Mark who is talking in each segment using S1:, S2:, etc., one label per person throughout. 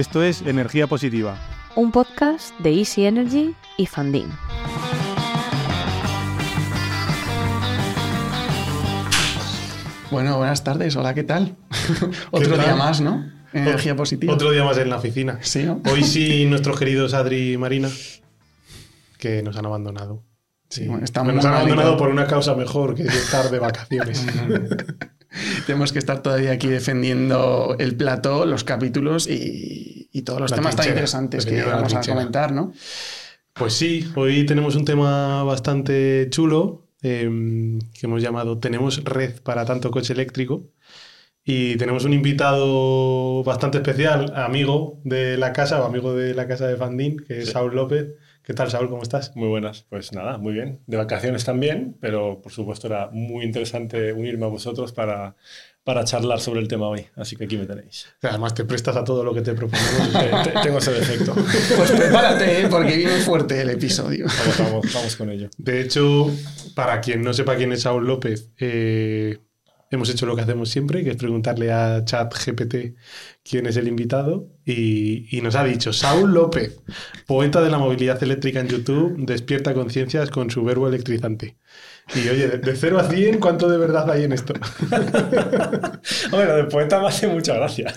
S1: Esto es Energía Positiva.
S2: Un podcast de Easy Energy y Funding.
S3: Bueno, buenas tardes. Hola, ¿qué tal? Otro día más, ¿no? Energía positiva.
S1: Otro día más en la oficina.
S3: Sí, ¿no?
S1: Hoy sí, nuestros queridos Adri y Marina, que nos han abandonado.
S3: Sí, bueno, están
S1: nos han abandonado por una causa mejor que estar de vacaciones.
S3: Tenemos que estar todavía aquí defendiendo el plató, los capítulos y, y todos los
S1: La
S3: temas tan interesantes que vamos a comentar, ¿no?
S1: Pues sí, hoy tenemos un tema bastante chulo eh, que hemos llamado Tenemos red para tanto coche eléctrico. Y tenemos un invitado bastante especial, amigo de la casa o amigo de la casa de Fandín, que es
S4: Sí.
S1: Saúl López. ¿Qué tal, Saúl? ¿Cómo estás?
S4: Muy buenas, pues nada, muy bien. De vacaciones también, pero por supuesto era muy interesante unirme a vosotros para, para charlar sobre el tema hoy. Así que aquí me tenéis.
S1: Además, te prestas a todo lo que te proponemos.
S4: Te- te- tengo ese defecto.
S3: Pues prepárate, ¿eh? porque viene fuerte el episodio.
S4: Vamos, vamos, vamos con ello.
S1: De hecho, para quien no sepa quién es Saúl López, eh, hemos hecho lo que hacemos siempre, que es preguntarle a ChatGPT quién es el invitado, y, y nos ha dicho, Saúl López, poeta de la movilidad eléctrica en YouTube, despierta conciencias con su verbo electrizante. Y oye, de, de 0 a 100, ¿cuánto de verdad hay en esto?
S4: Lo de poeta me hace mucha gracia.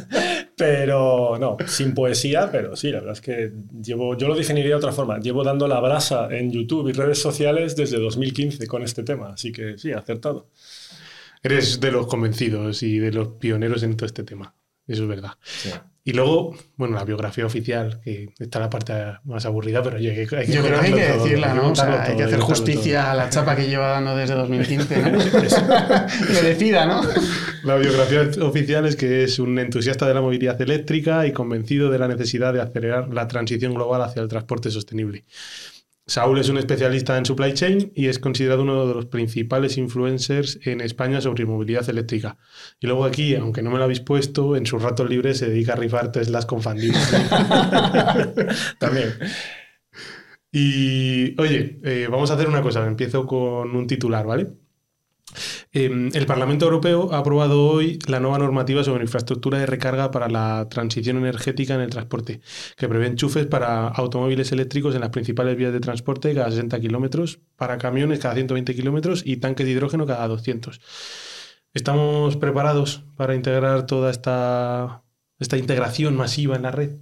S4: Pero no, sin poesía, pero sí, la verdad es que llevo, yo lo definiría de otra forma. Llevo dando la brasa en YouTube y redes sociales desde 2015 con este tema. Así que sí, acertado.
S1: Eres de los convencidos y de los pioneros en todo este tema. Eso es verdad.
S4: Sí.
S1: Y luego, bueno, la biografía oficial, que está la parte más aburrida, pero oye, hay que, hay que
S3: Yo creo que hay que
S1: todo,
S3: decirla, ¿no? O sea,
S1: contarlo
S3: hay que hacer justicia a la chapa que lleva dando desde 2015, ¿no? Merecida, ¿no?
S1: La biografía oficial es que es un entusiasta de la movilidad eléctrica y convencido de la necesidad de acelerar la transición global hacia el transporte sostenible. Saúl es un especialista en supply chain y es considerado uno de los principales influencers en España sobre movilidad eléctrica. Y luego aquí, aunque no me lo habéis puesto, en sus ratos libres se dedica a rifar Teslas con Fandín.
S4: También.
S1: Y oye, eh, vamos a hacer una cosa. Empiezo con un titular, ¿vale? Eh, el Parlamento Europeo ha aprobado hoy la nueva normativa sobre infraestructura de recarga para la transición energética en el transporte, que prevé enchufes para automóviles eléctricos en las principales vías de transporte cada 60 kilómetros, para camiones cada 120 kilómetros y tanques de hidrógeno cada 200. ¿Estamos preparados para integrar toda esta, esta integración masiva en la red?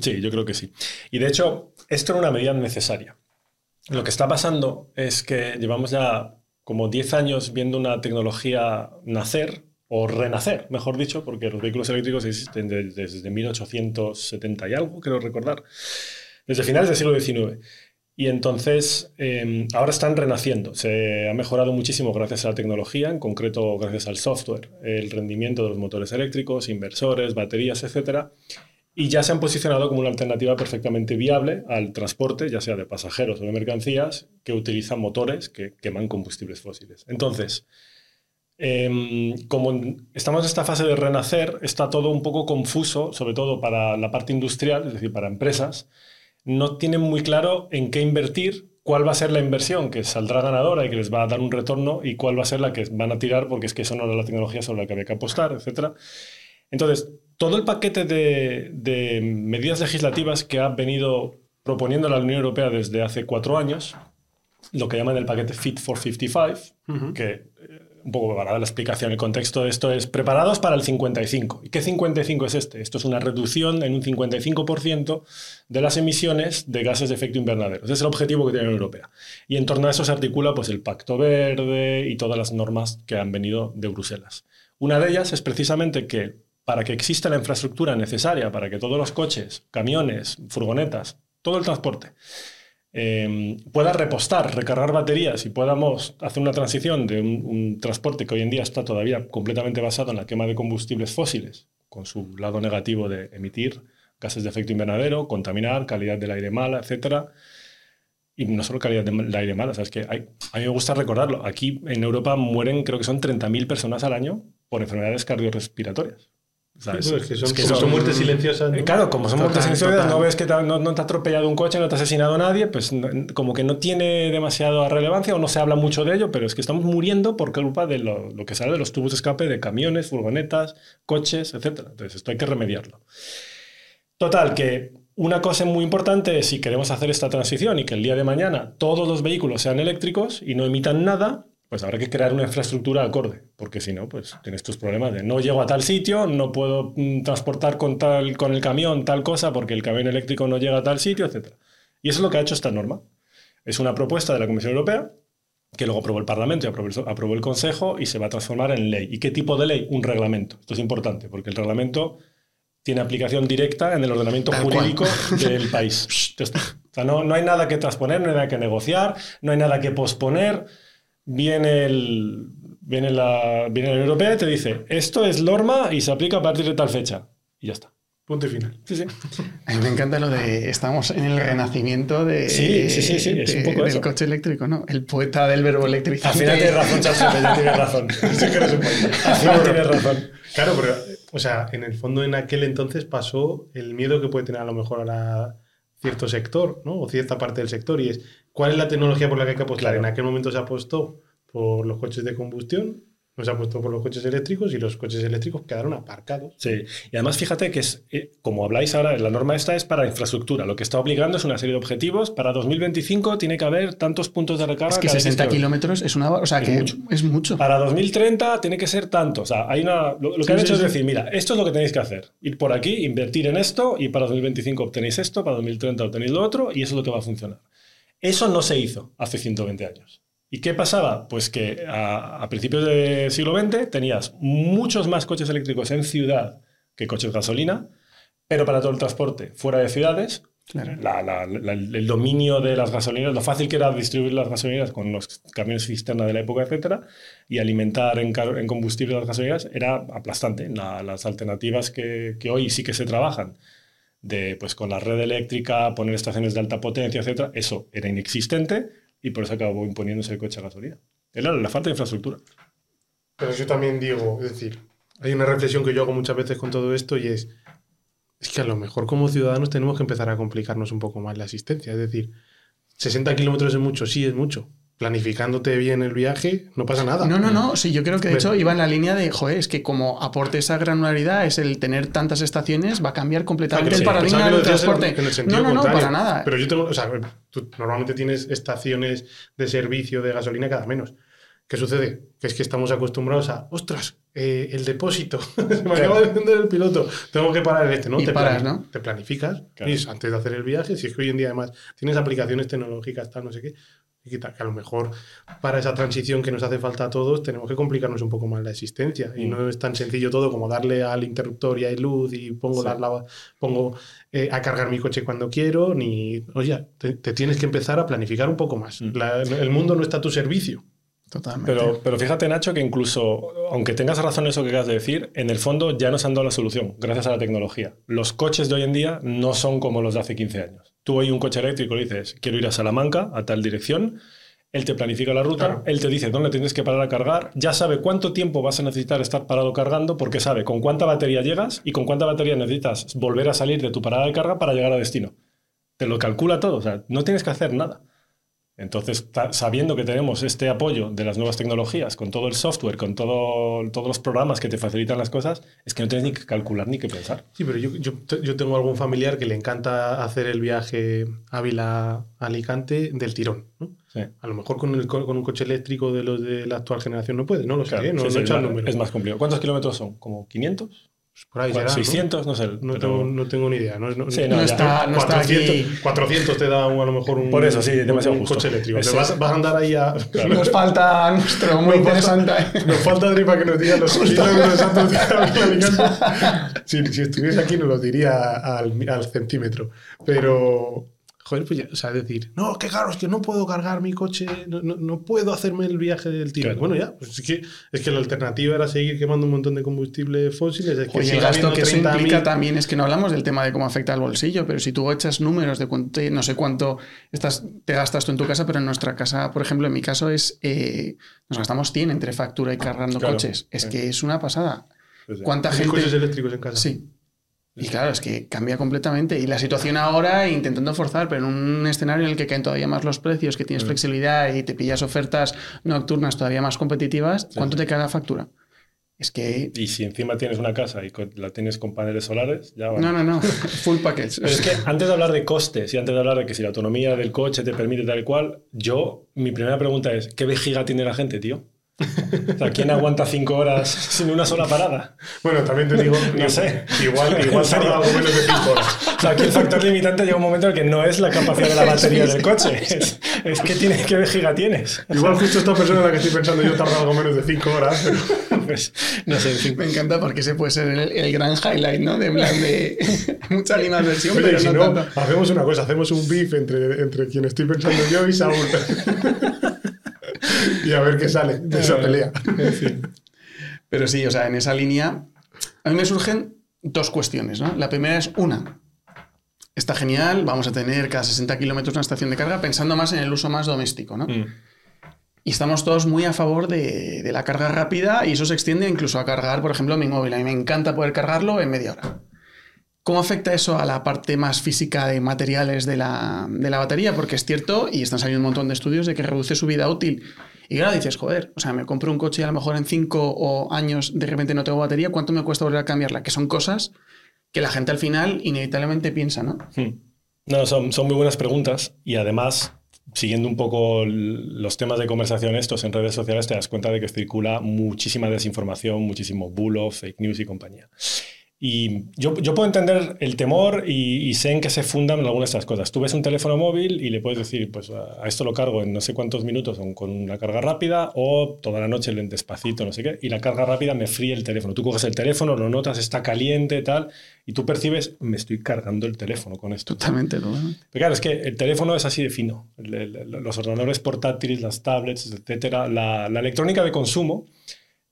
S4: Sí, yo creo que sí. Y de hecho, esto era una medida necesaria. Lo que está pasando es que llevamos ya como 10 años viendo una tecnología nacer o renacer, mejor dicho, porque los vehículos eléctricos existen de- desde 1870 y algo, creo recordar, desde finales del siglo XIX. Y entonces eh, ahora están renaciendo. Se ha mejorado muchísimo gracias a la tecnología, en concreto gracias al software, el rendimiento de los motores eléctricos, inversores, baterías, etcétera y ya se han posicionado como una alternativa perfectamente viable al transporte, ya sea de pasajeros o de mercancías, que utilizan motores que queman combustibles fósiles. Entonces, em, como estamos en esta fase de renacer, está todo un poco confuso, sobre todo para la parte industrial, es decir, para empresas. No tienen muy claro en qué invertir, cuál va a ser la inversión que saldrá ganadora y que les va a dar un retorno y cuál va a ser la que van a tirar porque es que eso no era la tecnología sobre la que había que apostar, etcétera. Entonces, todo el paquete de, de medidas legislativas que ha venido proponiendo la Unión Europea desde hace cuatro años, lo que llaman el paquete Fit for 55, que eh, un poco para dar la explicación, el contexto de esto es preparados para el 55. ¿Y qué 55 es este? Esto es una reducción en un 55% de las emisiones de gases de efecto invernadero. Ese es el objetivo que tiene la Unión Europea. Y en torno a eso se articula pues, el Pacto Verde y todas las normas que han venido de Bruselas. Una de ellas es precisamente que para que exista la infraestructura necesaria para que todos los coches, camiones, furgonetas, todo el transporte eh, pueda repostar, recargar baterías y podamos hacer una transición de un, transporte que hoy en día está todavía completamente basado en la quema de combustibles fósiles, con su lado negativo de emitir gases de efecto invernadero, contaminar, calidad del aire mala, etcétera. Y no solo calidad del aire mala, ¿sabes? Que a mí me gusta recordarlo. Aquí en Europa mueren, creo que son 30.000 personas al año por enfermedades cardiorrespiratorias. ¿Sabes?
S1: Sí, pues es que son,
S4: Es que
S1: como
S4: son-
S1: son muertes silenciosas. ¿no?
S4: Eh, Claro, como son
S3: Total,
S4: muertes silenciosas,
S3: total.
S4: no ves que te no, no te ha atropellado un coche, no te ha asesinado a nadie, pues no- como que no tiene demasiada relevancia o no se habla mucho de ello, pero es que estamos muriendo por culpa de lo, lo que sale de los tubos de escape de camiones, furgonetas, coches, etc. Entonces esto hay que remediarlo. Total, que una cosa muy importante es si queremos hacer esta transición y que el día de mañana todos los vehículos sean eléctricos y no emitan nada, pues habrá que crear una infraestructura acorde, porque si no, pues tienes tus problemas de no llego a tal sitio, no puedo mm, transportar con, tal, con el camión tal cosa porque el camión eléctrico no llega a tal sitio, etc. Y eso es lo que ha hecho esta norma. Es una propuesta de la Comisión Europea que luego aprobó el Parlamento y aprobó el, aprobó el Consejo y se va a transformar en ley. ¿Y qué tipo de ley? Un reglamento. Esto es importante, porque el reglamento tiene aplicación directa en el ordenamiento
S3: Tal cual.
S4: jurídico del país. O sea, no, no hay nada que transponer, no hay nada que negociar, no hay nada que posponer. Viene, el, viene, la, viene la Europea y te dice, esto es norma y se aplica a partir de tal fecha. Y ya está.
S1: Punto y final.
S4: Sí, sí.
S3: A mí me encanta lo de estamos en el renacimiento de,
S4: Sí, sí, sí, sí, es un poco
S3: del
S4: eso.
S3: coche eléctrico, ¿no? El poeta del verbo electrizante.
S4: Al final tienes razón, Charles, ya tienes razón.
S1: Sí que no se puede.
S4: Al final tienes razón.
S1: Claro, pero, o sea, en el fondo en aquel entonces pasó el miedo que puede tener a lo mejor ahora cierto sector, ¿no? O cierta parte del sector, y es, ¿cuál es la tecnología por la que hay que apostar?
S4: Claro.
S1: En aquel momento se apostó por los coches de combustión, no se apostó por los coches eléctricos, y los coches eléctricos quedaron aparcados.
S4: Sí, y además fíjate que es, eh, como habláis ahora, la norma esta es para infraestructura. Lo que está obligando es una serie de objetivos. Para 2025 tiene que haber tantos puntos de recarga.
S3: Es que
S4: cada
S3: 60
S4: X
S3: kilómetros es una... O sea,
S4: Es
S3: que
S4: mucho.
S3: es mucho.
S4: Para 2030 tiene que ser tanto. O sea, hay una, lo, lo que
S1: Sí,
S4: han
S1: sí,
S4: hecho
S1: sí.
S4: es decir, mira, esto es lo que tenéis que hacer. Ir por aquí, invertir en esto y para 2025 obtenéis esto, para 2030 obtenéis lo otro y eso es lo que va a funcionar. Eso no se hizo hace 120 años. ¿Y qué pasaba? Pues que a, a principios del siglo XX tenías muchos más coches eléctricos en ciudad que coches gasolina, pero para todo el transporte fuera de ciudades
S3: Claro.
S4: la- la- la- el dominio de las gasolineras, lo fácil que era distribuir las gasolineras con los camiones cisterna de la época, etcétera, y alimentar en, en combustible las gasolineras era aplastante. La- las alternativas que, que hoy sí que se trabajan, de, pues, con la red eléctrica, poner estaciones de alta potencia, etcétera, eso era inexistente y por eso acabó imponiéndose el coche a gasolina. Era la falta de infraestructura.
S1: Pero yo también digo, es decir, hay una reflexión que yo hago muchas veces con todo esto y es, es que a lo mejor como ciudadanos tenemos que empezar a complicarnos un poco más la asistencia. Es decir, 60 kilómetros es mucho, sí es mucho. Planificándote bien el viaje, no pasa nada.
S3: No, no, no. Sí, yo creo que de hecho iba en la línea de, joder, es que como aporte esa granularidad, es el tener tantas estaciones, va a cambiar completamente
S1: Ah,
S3: el paradigma del
S1: en-
S3: transporte.
S1: en
S3: no, no, no, para nada.
S1: Pero yo tengo, o sea, tú normalmente tienes estaciones de servicio de gasolina cada menos. ¿Qué sucede? Que es que estamos acostumbrados a, ostras, eh, el depósito, se me acaba de encender el piloto, tengo que parar en este, ¿no?
S3: Y
S1: te
S3: paras, ¿no?
S1: Te planificas
S4: Claro.
S1: y es antes de hacer el viaje, si es que hoy en día además tienes aplicaciones tecnológicas, tal, no sé qué, que, a lo mejor para esa transición que nos hace falta a todos tenemos que complicarnos un poco más la existencia y
S4: Mm.
S1: no es tan sencillo todo como darle al interruptor y hay luz y pongo
S4: Sí.
S1: las lava- pongo eh, a cargar mi coche cuando quiero ni oye te, te tienes que empezar a planificar un poco más
S4: Mm.
S1: La- el mundo no está a tu servicio
S3: Totalmente.
S4: Pero, pero fíjate, Nacho, que incluso, aunque tengas razón en eso que acabas de decir, en el fondo ya nos han dado la solución, gracias a la tecnología. Los coches de hoy en día no son como los de hace 15 años. Tú hoy un coche eléctrico le dices, quiero ir a Salamanca, a tal dirección, él te planifica la ruta,
S1: Claro.
S4: él te dice dónde tienes que parar a cargar, ya sabe cuánto tiempo vas a necesitar estar parado cargando, porque sabe con cuánta batería llegas y con cuánta batería necesitas volver a salir de tu parada de carga para llegar a destino. Te lo calcula todo, o sea, no tienes que hacer nada. Entonces, sabiendo que tenemos este apoyo de las nuevas tecnologías, con todo el software, con todo, todos los programas que te facilitan las cosas, es que no tienes ni que calcular ni que pensar.
S1: sí pero yo, yo, yo tengo algún familiar que le encanta hacer el viaje Ávila-Alicante del tirón ¿no?
S4: Sí.
S1: a lo mejor con, el co- con un coche eléctrico de los de la actual generación no puede no lo sé
S4: Claro,
S1: ¿eh? no,
S4: sí,
S1: no
S4: sí,
S1: he echado el
S4: es,
S1: número.
S4: más, es más complicado. ¿Cuántos kilómetros son? ¿Como 500?
S1: Pues por ahí será, ¿no?
S4: 600, no, sé.
S1: No,
S4: pero-
S1: tengo, no tengo ni idea. No, no-
S4: Sí,
S3: no,
S4: ya.
S3: está, no está
S1: 400,
S3: aquí.
S1: 400 te da un- a lo mejor un,
S4: Por eso, sí, demasiado
S1: un
S4: justo.
S1: coche eléctrico. Vas, vas a andar ahí a...
S3: Nos falta nuestro, muy
S1: Nos falta-. Nos falta Adri para que nos diga los kilómetros exactos. Si, si estuviese aquí nos lo diría al, al centímetro. Pero, joder, pues ya, o sea, decir, no, qué caro, es que no puedo cargar mi coche, no, no, no puedo hacerme el viaje del tiro.
S4: Claro.
S1: Bueno, ya, pues es que, es que la alternativa era seguir quemando un montón de combustibles fósiles. Es que
S3: Oye, el gasto que eso
S1: 30.000
S3: implica también es que no hablamos del tema de cómo afecta al bolsillo, pero si tú echas números de cuánto, no sé cuánto estás, te gastas tú en tu casa, pero en nuestra casa, por ejemplo, en mi caso es, eh, nos gastamos 100 entre factura y cargando
S4: Claro,
S3: coches. Es
S4: sí.
S3: que es una pasada.
S4: Sí.
S3: ¿Cuánta
S1: ¿Tienes
S3: gente...
S1: coches eléctricos en casa?
S3: Sí. Y claro, es que cambia completamente. Y la situación ahora, intentando forzar, pero en un escenario en el que caen todavía más los precios, que tienes
S4: Mm.
S3: flexibilidad y te pillas ofertas nocturnas todavía más competitivas, ¿cuánto
S4: sí.
S3: te cae la factura? Es que...
S4: Y si encima tienes una casa y la tienes con paneles solares, ya va.
S3: No, no, no. Full package.
S4: Pero es que antes de hablar de costes y antes de hablar de que si la autonomía del coche te permite tal y cual, yo, mi primera pregunta es, ¿qué vejiga tiene la gente, tío? O sea, ¿quién aguanta cinco horas sin una sola parada?
S1: Bueno, también te digo,
S4: No sé.
S1: igual, igual tarda algo menos de 5 horas.
S4: O sea, aquí el factor limitante llega un momento en el que no es la capacidad de la batería del coche, es, es que tiene, qué vejiga tienes.
S1: Igual justo esta persona en la que estoy pensando yo tarda algo menos de 5 horas. pero-
S4: Pues, no sé, en fin.
S3: Me encanta porque ese puede ser el, el gran highlight, ¿no? De plan de mucha animadversión, pero
S1: si
S3: no,
S1: no,
S3: tanto.
S1: hacemos una cosa, hacemos un beef entre, entre quien estoy pensando yo y Saúl. y a ver qué sale de esa pelea.
S3: Pero sí, o sea, en esa línea a mí me surgen dos cuestiones, ¿no? La primera es una. Está genial, vamos a tener cada 60 kilómetros una estación de carga pensando más en el uso más doméstico, ¿no?
S4: Mm.
S3: Y estamos todos muy a favor de, de la carga rápida y eso se extiende incluso a cargar, por ejemplo, mi móvil. A mí me encanta poder cargarlo en media hora. ¿Cómo afecta eso a la parte más física de materiales de la, de la batería? Porque es cierto, y están saliendo un montón de estudios de que reduce su vida útil. Y claro, dices, joder, o sea, me compro un coche y a lo mejor en cinco o años de repente no tengo batería, ¿cuánto me cuesta volver a cambiarla? Que son cosas que la gente al final inevitablemente piensa, ¿no?
S4: Hmm. No, son, son muy buenas preguntas y además, siguiendo un poco los temas de conversación estos en redes sociales, te das cuenta de que circula muchísima desinformación, muchísimo bulo, fake news y compañía. Y yo, yo puedo entender el temor y, y sé en qué se fundan algunas de estas cosas. Tú ves un teléfono móvil y le puedes decir, pues a a esto lo cargo en no sé cuántos minutos con- una carga rápida o toda la noche en despacito, no sé qué, y la carga rápida me fríe el teléfono. Tú coges el teléfono, lo notas, está caliente, tal, y tú percibes, me estoy cargando el teléfono con esto.
S3: Totalmente, totalmente.
S4: Pero claro, es que el teléfono es así de fino. El- el- los ordenadores portátiles, las tablets, etcétera, la, la electrónica de consumo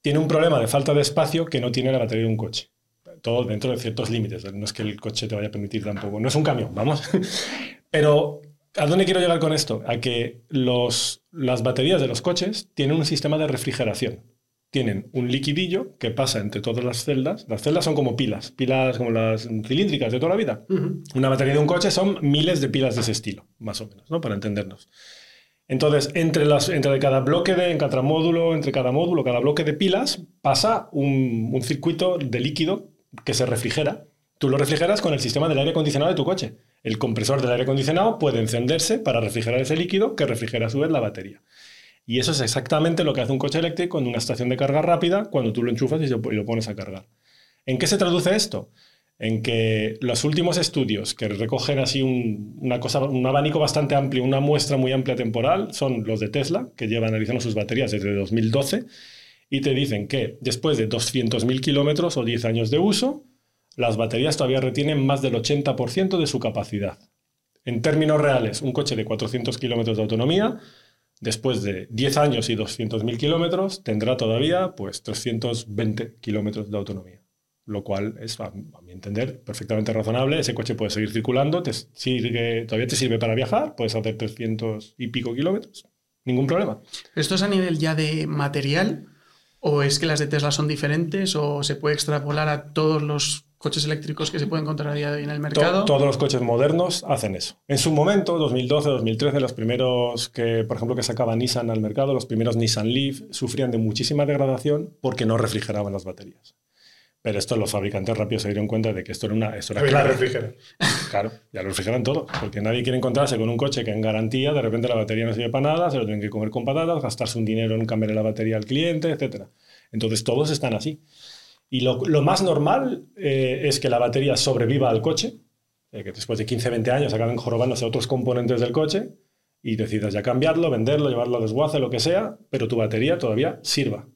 S4: tiene un problema de falta de espacio que no tiene la batería de un coche. Todo dentro de ciertos límites. No es que el coche te vaya a permitir tampoco. No es un camión, vamos. Pero, ¿a dónde quiero llegar con esto? A que los, las baterías de los coches tienen un sistema de refrigeración. Tienen un liquidillo que pasa entre todas las celdas. Las celdas son como pilas, pilas como las cilíndricas de toda la vida. Una batería de un coche son miles de pilas de ese estilo, más o menos, ¿no? Para entendernos. Entonces, entre, las, entre cada bloque de, en cada módulo, entre cada módulo, cada bloque de pilas, pasa un, un circuito de líquido que se refrigera. Tú lo refrigeras con el sistema del aire acondicionado de tu coche. El compresor del aire acondicionado puede encenderse para refrigerar ese líquido que refrigera a su vez la batería. Y eso es exactamente lo que hace un coche eléctrico en una estación de carga rápida cuando tú lo enchufas y lo pones a cargar. ¿En qué se traduce esto? En que los últimos estudios que recogen así un, una cosa, un abanico bastante amplio, una muestra muy amplia temporal, son los de Tesla, que llevan analizando sus baterías desde 2012, y te dicen que después de 200.000 kilómetros o 10 años de uso, las baterías todavía retienen más del 80% de su capacidad. En términos reales, un coche de 400 kilómetros de autonomía, después de 10 años y 200.000 kilómetros, tendrá todavía pues 320 kilómetros de autonomía. Lo cual es, a, mi entender, perfectamente razonable. Ese coche puede seguir circulando, te todavía te sirve para viajar, puedes hacer 300 y pico kilómetros, ningún problema.
S3: ¿Esto es a nivel ya de material? ¿O es que las de Tesla son diferentes? ¿O se puede extrapolar a todos los coches eléctricos que se pueden encontrar a día de hoy en el
S4: To-
S3: mercado?
S4: todos los coches modernos hacen eso. En su momento, 2012, 2013, los primeros que, por ejemplo, que sacaba Nissan al mercado, los primeros Nissan Leaf, sufrían de muchísima degradación porque no refrigeraban las baterías. Pero esto los fabricantes rápido se dieron cuenta de que esto era una... Esto era
S1: la
S4: clave.
S1: refrigera.
S4: Claro, ya lo refrigeran todo, porque nadie quiere encontrarse con un coche que en garantía de repente la batería no sirve para nada, se lo tienen que comer con patatas, gastarse un dinero en cambiar la batería al cliente, etc. Entonces todos están así. Y lo, lo más normal eh, es que la batería sobreviva al coche, eh, que después de 15-20 años acaben jorobándose otros componentes del coche y decidas ya cambiarlo, venderlo, llevarlo a desguace, lo que sea, pero tu batería todavía sirva.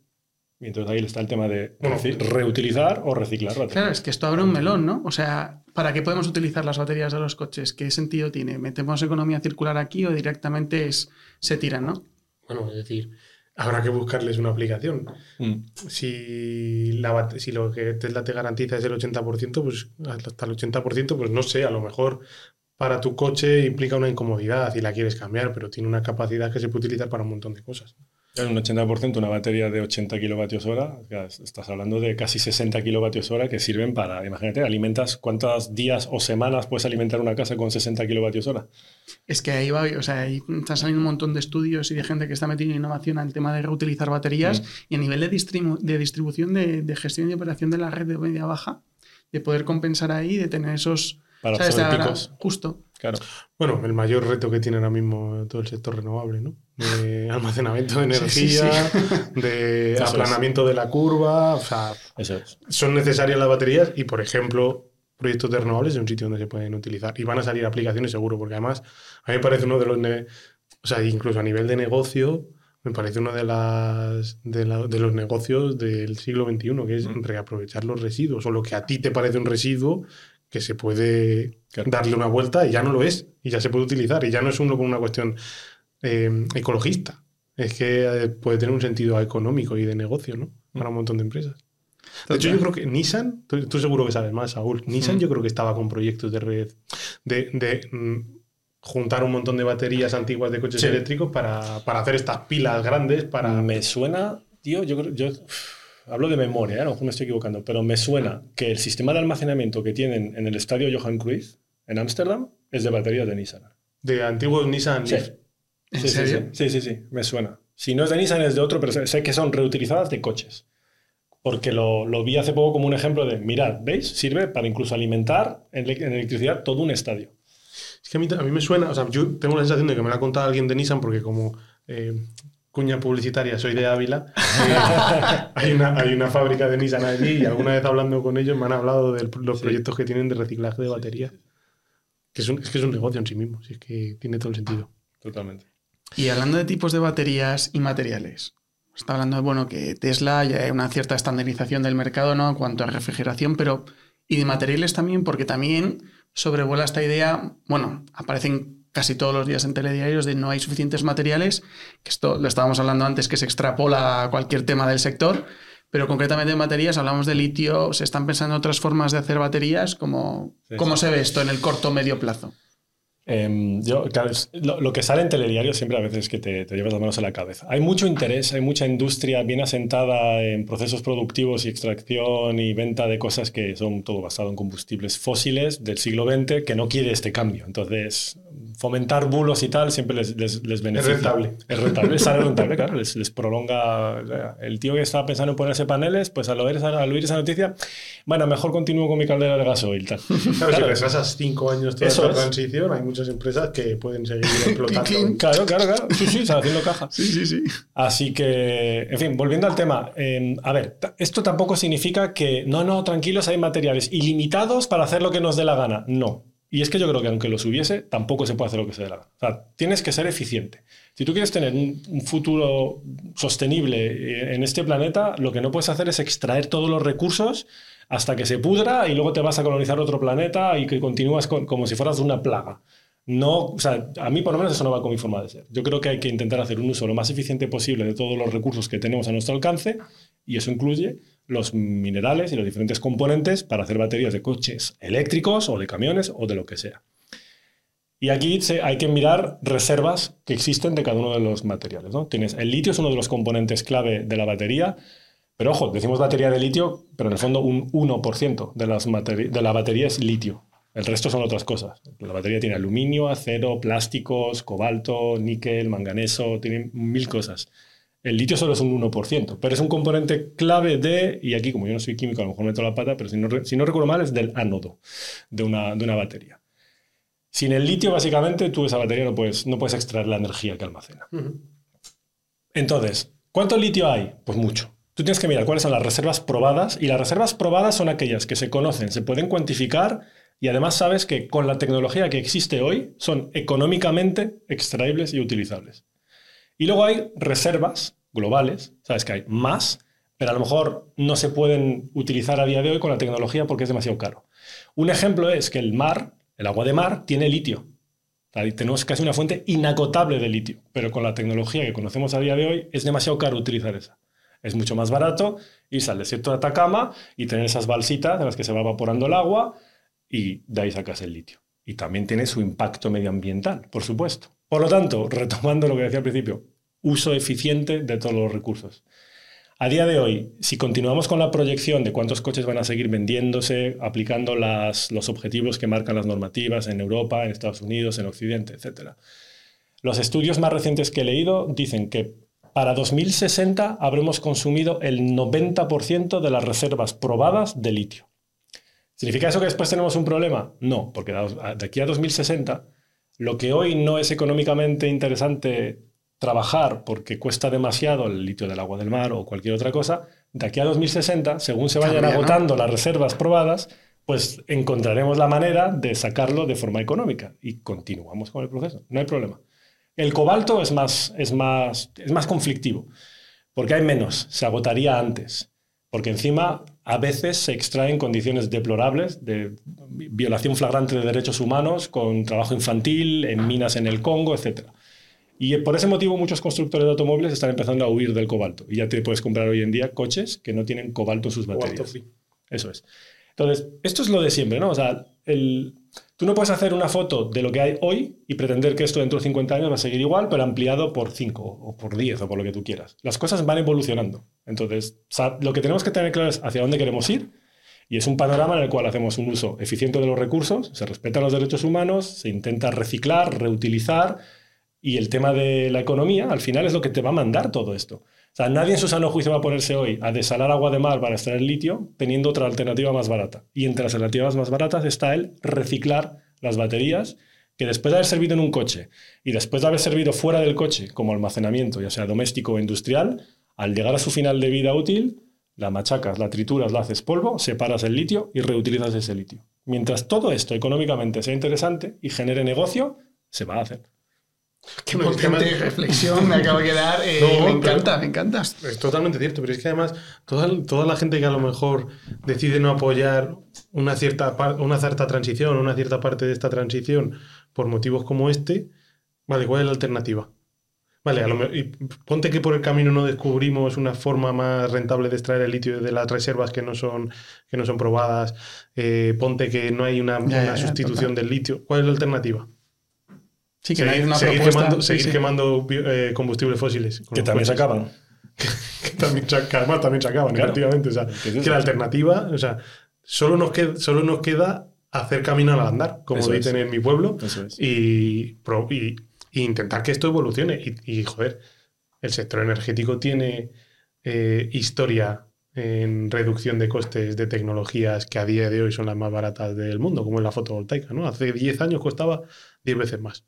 S4: Y entonces ahí está el tema de
S1: Bueno,
S4: reutilizar o reciclar baterías.
S3: Claro, es que esto abre un melón, ¿no? O sea, ¿para qué podemos utilizar las baterías de los coches? ¿Qué sentido tiene? ¿Metemos economía circular aquí o directamente es, se tiran, no?
S1: Bueno, es decir, habrá que buscarles una aplicación.
S4: Mm.
S1: Si, la, si lo que Tesla te garantiza es el 80%, pues hasta el 80%, pues no sé, a lo mejor para tu coche implica una incomodidad y la quieres cambiar, pero tiene una capacidad que se puede utilizar para un montón de cosas.
S4: En un 80% una batería de 80 kilovatios hora, estás hablando de casi 60 kilovatios hora que sirven para, imagínate, alimentas cuántos días o semanas puedes alimentar una casa con 60 kilovatios hora.
S3: Es que ahí va, o sea, ahí están saliendo un montón de estudios y de gente que está metiendo innovación al tema de reutilizar baterías mm. y a nivel de, de distribución, de, gestión y operación de la red de media baja, de poder compensar ahí, de tener esos...
S4: Para picos.
S3: Justo.
S4: Claro.
S1: Bueno, el mayor reto que tiene ahora mismo todo el sector renovable, ¿no? De almacenamiento de energía, de aplanamiento de la curva, o sea, son necesarias las baterías y, por ejemplo, proyectos de renovables es un sitio donde se pueden utilizar y van a salir aplicaciones seguro, porque además a mí me parece uno de los, o sea, incluso a nivel de negocio, me parece uno de, las, de, los negocios del siglo XXI, que es mm. reaprovechar los residuos, o lo que a ti te parece un residuo, que se puede darle una vuelta y ya no lo es, y ya se puede utilizar, y ya no es uno con una cuestión eh, ecologista, es que eh, puede tener un sentido económico y de negocio, ¿no? Para un montón de empresas. De hecho, yo creo que Nissan, tú, seguro que sabes más, Saúl, Nissan yo creo que estaba con proyectos de red, de, mm, juntar un montón de baterías antiguas de coches eléctricos para, hacer estas pilas grandes para...
S4: Me suena, tío, yo creo... Yo hablo de memoria, ¿eh? a lo mejor me estoy equivocando, pero me suena que el sistema de almacenamiento que tienen en el estadio Johan Cruyff, en Ámsterdam, es de baterías de Nissan.
S1: De antiguos Nissan
S4: sí. Sí, sí, sí, sí, me suena. Si no es de Nissan, es de otro, pero sé que son reutilizadas de coches. Porque lo, lo vi hace poco como un ejemplo de, mirad, ¿veis? Sirve para incluso alimentar en, electricidad todo un estadio.
S1: Es que a mí, a mí, me suena, o sea, yo tengo la sensación de que me lo ha contado alguien de Nissan porque como eh, cuña publicitaria, soy de Ávila. hay, una, hay, una, fábrica de Nissan allí y alguna vez hablando con ellos me han hablado de los proyectos que tienen de reciclaje de baterías. Que es, un, es, que es un negocio en sí mismo, si es que tiene todo el sentido.
S4: Totalmente.
S3: Y hablando de tipos de baterías y materiales, está hablando de bueno, que Tesla ya hay una cierta estandarización del mercado ¿no? en cuanto a refrigeración, pero y de materiales también, porque también sobrevuela esta idea, bueno, aparecen casi todos los días en telediarios de no hay suficientes materiales, que esto lo estábamos hablando antes, que se extrapola a cualquier tema del sector, pero concretamente en baterías hablamos de litio, se están pensando otras formas de hacer baterías, ¿cómo, ¿cómo se ve esto en el corto o medio plazo?
S4: Em, yo, lo, que sale en telediario siempre a veces es que te, te, llevas las manos a la cabeza. Hay mucho interés, hay mucha industria bien asentada en procesos productivos y extracción y venta de cosas que son todo basado en combustibles fósiles del siglo XX que no quiere este cambio. Entonces, fomentar bulos y tal siempre les, les, beneficia.
S1: Es rentable.
S4: Es rentable, sale rentable, claro, les, les, prolonga. El tío que estaba pensando en ponerse paneles, pues al oír, esa, al oír esa noticia, bueno, mejor continúo con mi caldera de gasoil. Tal.
S1: Claro, si retrasas cinco años toda esa transición, hay muchas empresas que pueden seguir explotando.
S4: claro, claro, claro. Sí, sí, están haciendo caja.
S3: Sí, sí, sí.
S4: Así que, en fin, volviendo al tema. Em, a ver, esto tampoco significa que, no, no, tranquilos, hay materiales ilimitados para hacer lo que nos dé la gana. No. Y es que yo creo que aunque los hubiese, tampoco se puede hacer lo que se dé la gana. O sea, tienes que ser eficiente. Si tú quieres tener un, futuro sostenible eh, en este planeta, lo que no puedes hacer es extraer todos los recursos hasta que se pudra y luego te vas a colonizar otro planeta y que continúas como si fueras una plaga. No, o sea, a mí por lo menos eso no va con mi forma de ser. Yo creo que hay que intentar hacer un uso lo más eficiente posible de todos los recursos que tenemos a nuestro alcance y eso incluye los minerales y los diferentes componentes para hacer baterías de coches eléctricos o de camiones o de lo que sea. Y aquí hay que mirar reservas que existen de cada uno de los materiales. ¿no? Tienes, el litio es uno de los componentes clave de la batería, pero ojo, decimos batería de litio, pero en el fondo un 1% de, las de la batería es litio. El resto son otras cosas. La batería tiene aluminio, acero, plásticos, cobalto, níquel, manganeso, tiene mil cosas. El litio solo es un 1%, pero es un componente clave de, y aquí como yo no soy químico, a lo mejor meto la pata, pero si no, si no recuerdo mal, es del ánodo de una, de una batería. Sin el litio, básicamente, tú esa batería no puedes, no puedes extraer la energía que almacena. Entonces, ¿cuánto litio hay? Pues mucho. Tú tienes que mirar cuáles son las reservas probadas, y las reservas probadas son aquellas que se conocen, se pueden cuantificar, y además sabes que con la tecnología que existe hoy son económicamente extraíbles y utilizables. Y luego hay reservas globales, sabes que hay más, pero a lo mejor no se pueden utilizar a día de hoy con la tecnología porque es demasiado caro. Un ejemplo es que el mar, el agua de mar, tiene litio. Tenemos casi una fuente inacotable de litio, pero con la tecnología que conocemos a día de hoy es demasiado caro utilizar esa. Es mucho más barato irse al desierto de Atacama y tener esas balsitas en las que se va evaporando el agua y de ahí sacas el litio. Y también tiene su impacto medioambiental, por supuesto. Por lo tanto, retomando lo que decía al principio, uso eficiente de todos los recursos. A día de hoy, si continuamos con la proyección de cuántos coches van a seguir vendiéndose, aplicando las, los objetivos que marcan las normativas en Europa, en Estados Unidos, en Occidente, etc. Los estudios más recientes que he leído dicen que para 2060 habremos consumido el 90% de las reservas probadas de litio. ¿Significa eso que después tenemos un problema? No, porque de aquí a 2060, lo que hoy no es económicamente interesante trabajar porque cuesta demasiado el litio del agua del mar o cualquier otra cosa, de aquí a 2060, según se vayan agotando las reservas probadas, pues encontraremos la manera de sacarlo de forma económica y continuamos con el proceso. No hay problema. El cobalto es más, es más, es más conflictivo porque hay menos, se agotaría antes. Porque encima a veces se extraen condiciones deplorables de violación flagrante de derechos humanos con trabajo infantil en minas en el Congo, etcétera. Y por ese motivo muchos constructores de automóviles están empezando a huir del cobalto. Y ya te puedes comprar hoy en día coches que no tienen cobalto en sus baterías. Eso es. Entonces, esto es lo de siempre, ¿no? O sea, tú no puedes hacer una foto de lo que hay hoy y pretender que esto dentro de 50 años va a seguir igual, pero ampliado por 5 o por 10 o por lo que tú quieras. Las cosas van evolucionando. Entonces, lo que tenemos que tener claro es hacia dónde queremos ir. Y es un panorama en el cual hacemos un uso eficiente de los recursos, se respetan los derechos humanos, se intenta reciclar, reutilizar y el tema de la economía, al final es lo que te va a mandar todo esto. O sea, nadie en su sano juicio va a ponerse hoy a desalar agua de mar para extraer litio teniendo otra alternativa más barata. Y entre las alternativas más baratas está el reciclar las baterías que después de haber servido en un coche y después de haber servido fuera del coche como almacenamiento, ya sea doméstico o industrial, al llegar a su final de vida útil, la machacas, la trituras, la haces polvo, separas el litio y reutilizas ese litio. Mientras todo esto económicamente sea interesante y genere negocio, se va a hacer.
S3: Qué potente reflexión me acaba de quedar. Eh, me encanta, me encanta.
S1: Es totalmente cierto, pero es que además toda, toda la gente que a lo mejor decide no apoyar una cierta, una cierta transición, una cierta parte de esta transición por motivos como este, vale, ¿cuál es la alternativa? Vale, a lo y ponte que por el camino no descubrimos una forma más rentable de extraer el litio de las reservas que no son, que no son probadas, eh, ponte que no hay una, una sustitución del litio. ¿Cuál es la alternativa?
S3: Sí, que
S1: seguir,
S3: una
S1: seguir
S3: propuesta,
S1: quemando,
S3: sí,
S1: seguir
S3: sí.
S1: quemando eh, combustibles fósiles. con
S4: Que también se acaban.
S1: que, también, que además también se acaban,
S4: Claro.
S1: efectivamente. O sea,
S4: Que es
S1: que
S4: eso.
S1: la alternativa, o sea, solo nos queda, solo nos queda hacer camino al andar, como
S4: Eso
S1: dicen
S4: es.
S1: en mi pueblo,
S4: Eso es.
S1: y, pro- y- y intentar que esto evolucione. Y, y, joder, el sector energético tiene eh, historia en reducción de costes de tecnologías que a día de hoy son las más baratas del mundo, como es la fotovoltaica. ¿no? Hace 10 años costaba 10 veces más.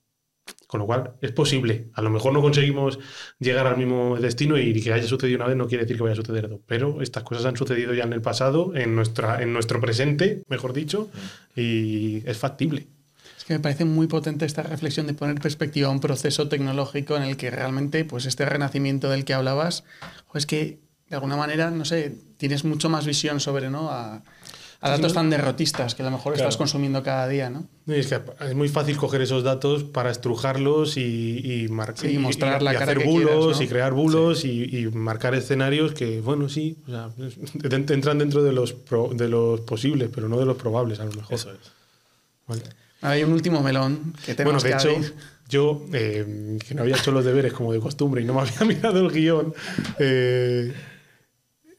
S1: Con lo cual, es posible. A lo mejor no conseguimos llegar al mismo destino y que haya sucedido una vez no quiere decir que vaya a suceder dos. Pero estas cosas han sucedido ya en el pasado, en, nuestra, en nuestro presente, mejor dicho, y es factible.
S3: Es que me parece muy potente esta reflexión de poner perspectiva a un proceso tecnológico en el que realmente, pues este renacimiento del que hablabas, es que de alguna manera, no sé, tienes mucho más visión sobre, ¿no? A datos tan derrotistas que a lo mejor estás
S4: Claro.
S3: consumiendo cada día, ¿no?
S1: Y Es que es muy fácil coger esos datos para estrujarlos y, y, mar-
S3: Sí, y mostrar la cara
S1: hacer
S3: que
S1: bulos
S3: quieras, ¿no?
S1: y crear bulos y, y marcar escenarios que, bueno, sí, o sea, entran dentro de los, pro- de los posibles, pero no de los probables, a lo mejor.
S4: Eso es.
S1: Vale.
S3: Hay un último melón que
S1: Bueno,
S3: tenemos
S1: de
S3: que
S1: hecho,
S3: abrir.
S1: yo, eh, que no había hecho los deberes como de costumbre y no me había mirado el guion, eh,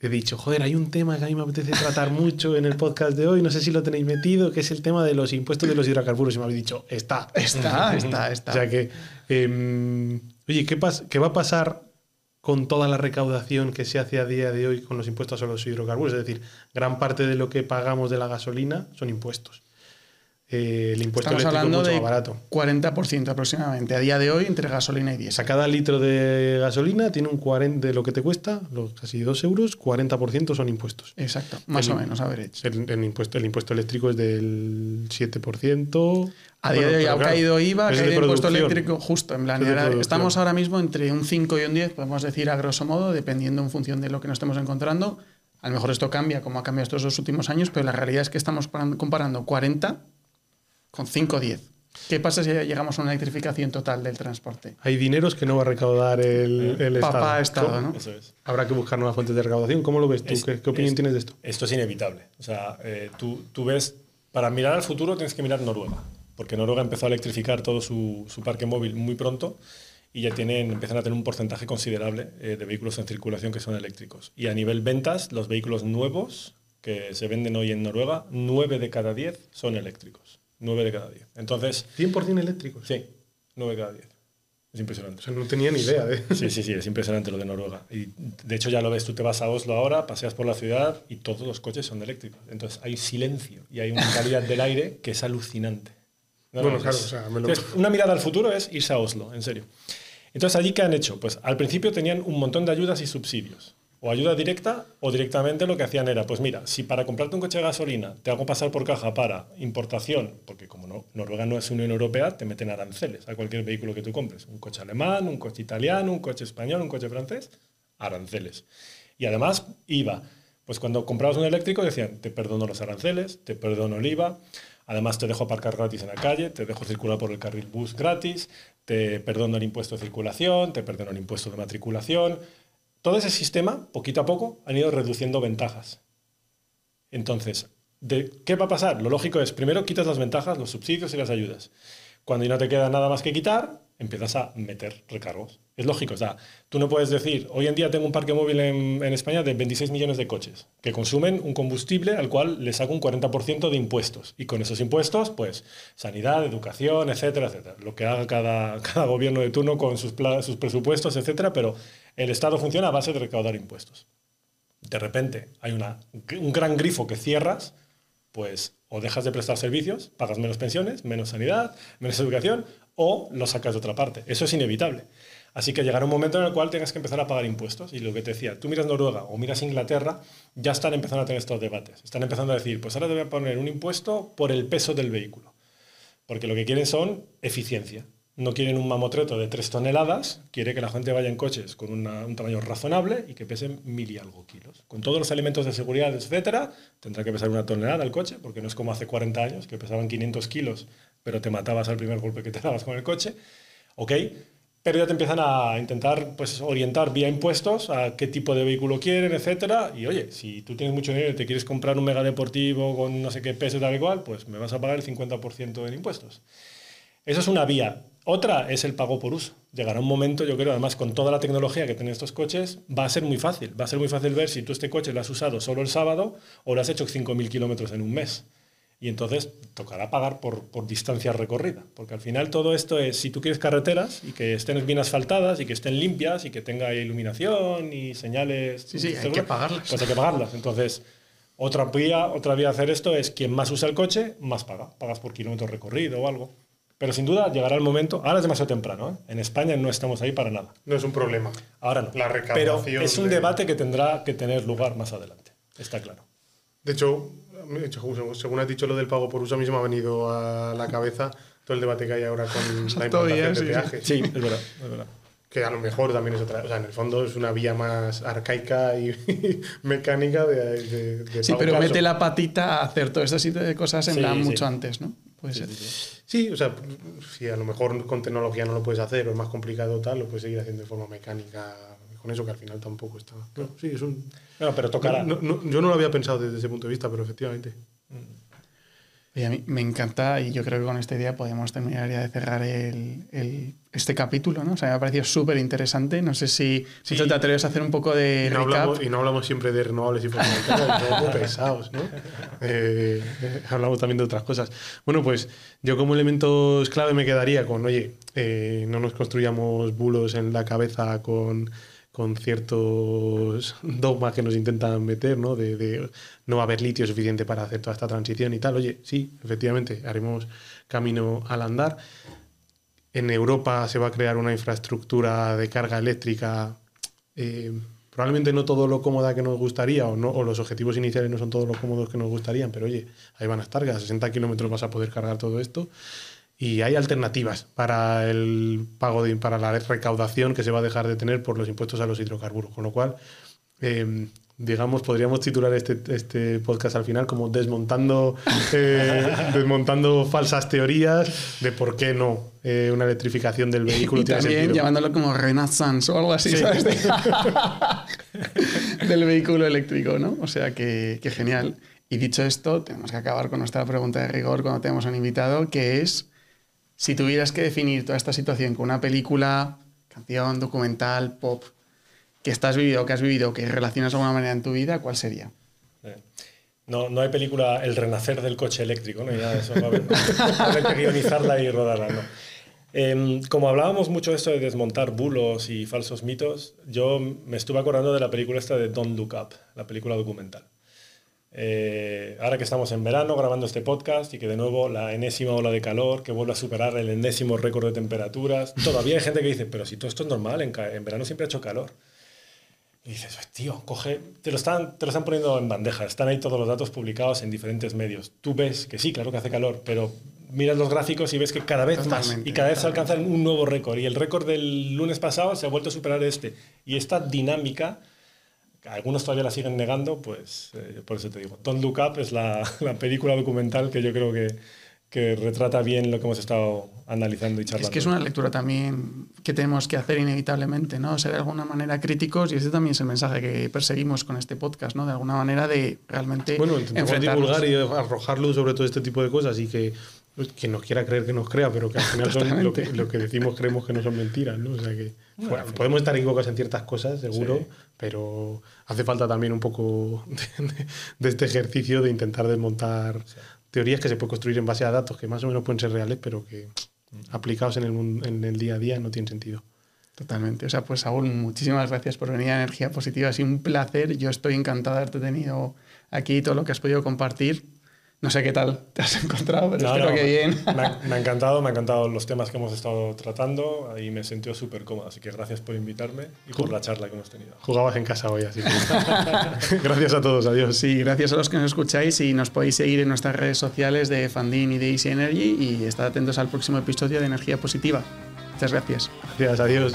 S1: he dicho, joder, hay un tema que a mí me apetece tratar mucho en el podcast de hoy, no sé si lo tenéis metido, que es el tema de los impuestos de los hidrocarburos. Y me habéis dicho, está.
S3: Está, está, está.
S1: O sea que, eh, oye, ¿qué, ¿qué va a pasar con toda la recaudación que se hace a día de hoy con los impuestos a los hidrocarburos? Es decir, gran parte de lo que pagamos de la gasolina son impuestos. Eh, el impuesto
S3: Estamos
S1: eléctrico es
S3: hablando
S1: mucho
S3: de
S1: más barato.
S3: 40% aproximadamente a día de hoy entre gasolina y
S1: O
S3: diésel.
S1: sea, cada litro de gasolina tiene un 40 de lo que te cuesta, los casi 2 euros, 40% son impuestos.
S3: Exacto, más
S1: El-
S3: o menos, average.
S1: El, el impuesto, el impuesto eléctrico es del 7%.
S3: A día
S1: Bueno,
S3: de hoy ha caído IVA, ha
S1: es
S3: caído impuesto eléctrico, justo. En plan,
S1: Es
S3: estamos ahora mismo entre un 5 y un 10, podemos decir a grosso modo, dependiendo en función de lo que nos estemos encontrando. A lo mejor esto cambia, como ha cambiado estos dos últimos años, pero la realidad es que estamos paran- comparando 40 con 5 o 10. ¿Qué pasa si llegamos a una electrificación total del transporte?
S1: Hay dineros que no va a recaudar el, el
S3: Papá
S1: Estado.
S3: Estado, ¿no?
S4: Eso es.
S1: Habrá que buscar nuevas fuentes de recaudación. ¿Cómo lo ves tú?
S4: Es-
S1: ¿Qué, qué opinión
S4: es-
S1: tienes de esto?
S4: Esto es inevitable. O sea, eh, tú, tú ves, para mirar al futuro tienes que mirar Noruega, porque Noruega empezó a electrificar todo su, su parque móvil muy pronto y ya tienen, empiezan a tener un porcentaje considerable eh, de vehículos en circulación que son eléctricos. Y a nivel ventas, los vehículos nuevos que se venden hoy en Noruega, 9 de cada 10 son eléctricos. 9 de cada 10. Entonces,
S1: ¿100% eléctricos?
S4: sí, 9 de cada 10. Es impresionante.
S1: O sea, no tenía ni idea de...
S4: Sí, sí, sí, es impresionante lo de Noruega. Y de hecho ya lo ves, tú te vas a Oslo ahora, paseas por la ciudad y todos los coches son eléctricos. Entonces hay silencio y hay una calidad del aire que es alucinante. No,
S1: Bueno,
S4: no,
S1: claro,
S4: es-
S1: o sea, me lo-
S4: Entonces, una mirada al futuro es irse a Oslo, en serio. Entonces, allí, ¿qué han hecho? Pues al principio tenían un montón de ayudas y subsidios. O ayuda directa o directamente lo que hacían era, pues mira, si para comprarte un coche de gasolina te hago pasar por caja para importación, porque como no, Noruega no es Unión Europea, te meten aranceles a cualquier vehículo que tú compres. Un coche alemán, un coche italiano, un coche español, un coche francés, aranceles. Y además, IVA. Pues cuando comprabas un eléctrico decían, te perdono los aranceles, te perdono el IVA, además te dejo aparcar gratis en la calle, te dejo circular por el carril bus gratis, te perdono el impuesto de circulación, te perdono el impuesto de matriculación. Todo ese sistema, poquito a poco, han ido reduciendo ventajas. Entonces, ¿de ¿qué va a pasar? Lo lógico es, primero quitas las ventajas, los subsidios y las ayudas. Cuando no te queda nada más que quitar, empiezas a meter recargos. Es lógico, o sea, tú no puedes decir, hoy en día tengo un parque móvil en, España de 26 millones de coches que consumen un combustible al cual le saco un 40% de impuestos. Y con esos impuestos, pues, sanidad, educación, etcétera, etcétera. Lo que haga cada, gobierno de turno con sus, sus presupuestos, etcétera, pero el Estado funciona a base de recaudar impuestos de repente hay un gran grifo que cierras, pues o dejas de prestar servicios, pagas menos pensiones, menos sanidad, menos educación, o lo sacas de otra parte. Eso es inevitable. Así que llegará un momento en el cual tengas que empezar a pagar impuestos. Y lo que te decía, tú miras Noruega o miras Inglaterra, ya están empezando a tener estos debates. Están empezando a decir, pues ahora te voy a poner un impuesto por el peso del vehículo. Porque lo que quieren son eficiencia. No quieren un mamotreto de 3 toneladas, quiere que la gente vaya en coches con un tamaño razonable y que pesen mil y algo kilos. Con todos los elementos de seguridad, etcétera, tendrá que pesar una tonelada el coche, porque no es como hace 40 años, que pesaban 500 kilos, pero te matabas al primer golpe que te dabas con el coche. Ok, pero ya te empiezan a intentar pues, orientar vía impuestos a qué tipo de vehículo quieren, etcétera. Y oye, si tú tienes mucho dinero y te quieres comprar un mega deportivo con no sé qué peso tal y cual, pues me vas a pagar el 50% en impuestos. Eso es una vía. Otra es el pago por uso. Llegará un momento, yo creo, además con toda la tecnología que tienen estos coches, va a ser muy fácil. Va a ser muy fácil ver si tú este coche lo has usado solo el sábado o lo has hecho 5.000 kilómetros en un mes. Y entonces tocará pagar por, por distancia recorrida. Porque al final todo esto es, si tú quieres carreteras y que estén bien asfaltadas y que estén limpias y que tenga iluminación y señales...
S3: Sí, sí, hay que pagarlas.
S4: Pues hay que pagarlas. Entonces, otra vía, otra vía de hacer esto es quien más usa el coche, más paga. Pagas por kilómetro recorrido o algo. Pero sin duda llegará el momento, ahora es demasiado temprano, ¿eh? en España no estamos ahí para nada.
S1: No es un problema.
S4: Ahora no.
S1: La
S4: Pero
S1: recaudación
S4: es un
S1: de-
S4: debate que tendrá que tener lugar más adelante, está claro.
S1: De hecho, según- has dicho lo del pago por uso, a mí se me ha venido a la cabeza todo el debate que hay ahora con la implantación
S3: sí,
S1: de peajes.
S4: Sí, es verdad, es verdad.
S1: Que a lo mejor también es otra. O sea, en el fondo es una vía más arcaica y mecánica de, de, de
S3: Sí,
S1: pago
S3: pero
S1: por
S3: mete la patita a hacer todo este tipo de cosas en
S4: Sí,
S3: plan
S4: sí.
S3: mucho antes, ¿no? Puede ser.
S1: Sí, o sea, si a lo mejor con tecnología no lo puedes hacer o es más complicado tal, lo puedes seguir haciendo de forma mecánica con eso que al final tampoco está. Claro, sí, es un.
S4: Bueno, pero tocará.
S1: No- no- yo no lo había pensado desde ese punto de vista, pero efectivamente.
S3: Oye, a mí me encanta y yo creo que con esta idea podemos terminar ya de cerrar el, el- este capítulo, ¿no? O sea, me ha parecido súper interesante. No sé si, si
S1: Sí.
S3: te atreves a hacer un poco de
S1: Y no,
S3: recap.
S1: hablamos, y no hablamos siempre de renovables y pesados, ¿no? Eh, hablamos también de otras cosas. Bueno, pues yo como elementos clave me quedaría con, oye, eh, no nos construyamos bulos en la cabeza con, con ciertos dogmas que nos intentan meter, ¿no? De, no haber litio suficiente para hacer toda esta transición y tal. Oye, sí, efectivamente, haremos camino al andar. En Europa se va a crear una infraestructura de carga eléctrica eh, probablemente no todo lo cómoda que nos gustaría o, no, o los objetivos iniciales no son todos los cómodos que nos gustarían, pero oye, ahí van a estar, a 60 kilómetros vas a poder cargar todo esto. Y hay alternativas para el pago de, para la recaudación que se va a dejar de tener por los impuestos a los hidrocarburos. Con lo cual, eh, digamos, podríamos titular este, este podcast al final como desmontando, eh, desmontando falsas teorías de por qué no eh, una electrificación del vehículo
S3: y
S1: tiene
S3: también
S1: sentido.
S3: llamándolo como Renaissance o algo así, ¿sabes? De- Del vehículo eléctrico, ¿no? O sea que, que genial. Y dicho esto, tenemos que acabar con nuestra pregunta de rigor cuando tenemos a un invitado, que es, si tuvieras que definir toda esta situación con una película canción, documental, pop, que estás vivido, que has vivido, que relacionas de alguna manera en tu vida, ¿cuál sería?
S4: No, no hay película El renacer del coche eléctrico, ¿no? Ya eso va a haber, que y rodarla, ¿no? Em, como hablábamos mucho de esto de desmontar bulos y falsos mitos, yo me estuve acordando de la película esta de Don't Look Up, la película documental. Eh, ahora que estamos en verano grabando este podcast y que de nuevo la enésima ola de calor que vuelve a superar el enésimo récord de temperaturas, todavía hay gente que dice, pero si todo esto es normal, en, en verano siempre ha hecho calor. Y dices, tío, coge, te lo, están, te lo están poniendo en bandeja, están ahí todos los datos publicados en diferentes medios. Tú ves que sí, claro que hace calor, pero miras los gráficos y ves que cada vez más y cada vez se alcanza un nuevo récord. Y el récord del lunes pasado se ha vuelto a superar este. Y esta dinámica, algunos todavía la siguen negando, pues eh, por eso te digo. Don't Look Up es la, la, película documental que yo creo que, que retrata bien lo que hemos estado analizando y charlando.
S3: Es que es una lectura también que tenemos que hacer inevitablemente, ¿no? Ser de alguna manera críticos y ese también es el mensaje que perseguimos con este podcast, ¿no? De alguna manera de realmente
S1: Bueno, divulgar y arrojar luz sobre todo este tipo de cosas y que quien nos quiera creer que nos crea, pero que al final son lo que, lo que decimos creemos que no son mentiras, ¿no? O sea que bueno, podemos estar equivocados en ciertas cosas, seguro, sí. pero hace falta también un poco de, de, de este ejercicio de intentar desmontar sí. teorías que se pueden construir en base a datos que más o menos pueden ser reales, pero que aplicados en el, en el día a día no tienen sentido.
S3: Totalmente. O sea, pues Saúl, muchísimas gracias por venir a Energía Positiva. Ha sido un placer. Yo estoy encantado de haberte tenido aquí, todo lo que has podido compartir. No sé qué tal te has encontrado, pero no, espero no, que bien.
S4: Me ha, me ha, encantado, me ha encantado los temas que hemos estado tratando y me he sentido súper cómodo. Así que gracias por invitarme y por la charla que hemos tenido.
S1: Jugabas en casa hoy, así que gracias a todos, adiós.
S3: Sí, gracias a los que nos escucháis y nos podéis seguir en nuestras redes sociales de Fandin y de Easy Energy y estad atentos al próximo episodio de Energía Positiva. Muchas gracias.
S1: Gracias, adiós.